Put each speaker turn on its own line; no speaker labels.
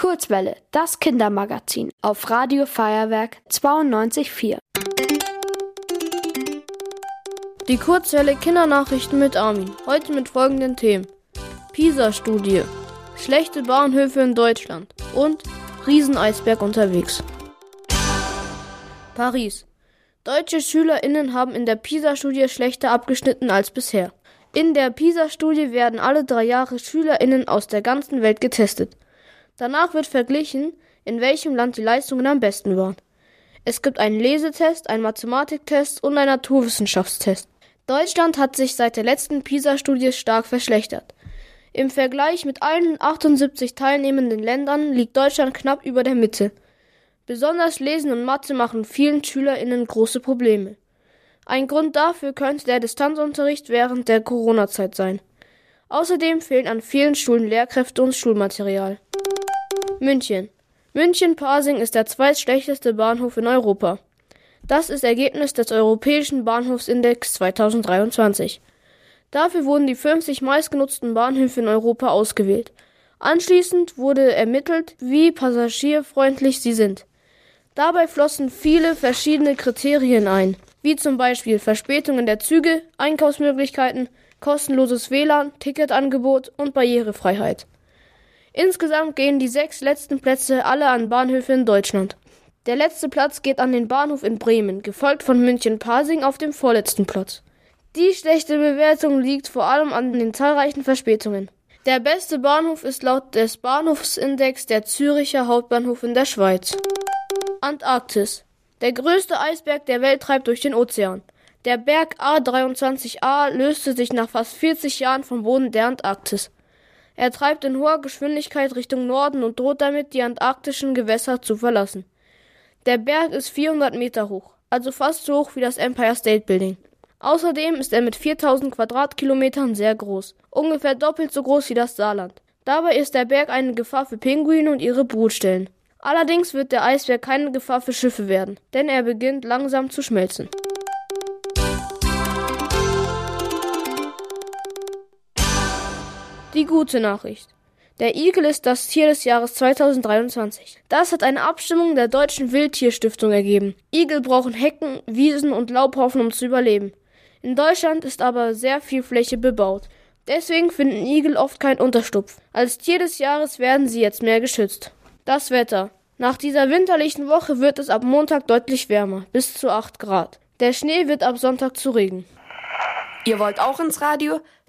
Kurzwelle, das Kindermagazin auf Radio Feuerwerk 92.4.
Die Kurzwelle Kindernachrichten mit Armin. Heute mit folgenden Themen. PISA-Studie. Schlechte Bahnhöfe in Deutschland. Und Rieseneisberg unterwegs. Paris. Deutsche SchülerInnen haben in der PISA-Studie schlechter abgeschnitten als bisher. In der PISA-Studie werden alle drei Jahre SchülerInnen aus der ganzen Welt getestet. Danach wird verglichen, in welchem Land die Leistungen am besten waren. Es gibt einen Lesetest, einen Mathematiktest und einen Naturwissenschaftstest. Deutschland hat sich seit der letzten PISA-Studie stark verschlechtert. Im Vergleich mit allen 78 teilnehmenden Ländern liegt Deutschland knapp über der Mitte. Besonders Lesen und Mathe machen vielen SchülerInnen große Probleme. Ein Grund dafür könnte der Distanzunterricht während der Corona-Zeit sein. Außerdem fehlen an vielen Schulen Lehrkräfte und Schulmaterial. München. München-Pasing ist der zweitschlechteste Bahnhof in Europa. Das ist Ergebnis des Europäischen Bahnhofsindex 2023. Dafür wurden die 50 meistgenutzten Bahnhöfe in Europa ausgewählt. Anschließend wurde ermittelt, wie passagierfreundlich sie sind. Dabei flossen viele verschiedene Kriterien ein, wie zum Beispiel Verspätungen der Züge, Einkaufsmöglichkeiten, kostenloses WLAN, Ticketangebot und Barrierefreiheit. Insgesamt gehen die sechs letzten Plätze alle an Bahnhöfe in Deutschland. Der letzte Platz geht an den Bahnhof in Bremen, gefolgt von München-Pasing auf dem vorletzten Platz. Die schlechte Bewertung liegt vor allem an den zahlreichen Verspätungen. Der beste Bahnhof ist laut des Bahnhofsindex der Züricher Hauptbahnhof in der Schweiz. Antarktis. Der größte Eisberg der Welt treibt durch den Ozean. Der Berg A23A löste sich nach fast 40 Jahren vom Boden der Antarktis. Er treibt in hoher Geschwindigkeit Richtung Norden und droht damit, die antarktischen Gewässer zu verlassen. Der Berg ist 400 Meter hoch, also fast so hoch wie das Empire State Building. Außerdem ist er mit 4000 Quadratkilometern sehr groß, ungefähr doppelt so groß wie das Saarland. Dabei ist der Berg eine Gefahr für Pinguine und ihre Brutstellen. Allerdings wird der Eisberg keine Gefahr für Schiffe werden, denn er beginnt langsam zu schmelzen. Die gute Nachricht. Der Igel ist das Tier des Jahres 2023. Das hat eine Abstimmung der Deutschen Wildtierstiftung ergeben. Igel brauchen Hecken, Wiesen und Laubhaufen, um zu überleben. In Deutschland ist aber sehr viel Fläche bebaut. Deswegen finden Igel oft keinen Unterstupf. Als Tier des Jahres werden sie jetzt mehr geschützt. Das Wetter. Nach dieser winterlichen Woche wird es ab Montag deutlich wärmer, bis zu 8 Grad. Der Schnee wird ab Sonntag zu Regen.
Ihr wollt auch ins Radio?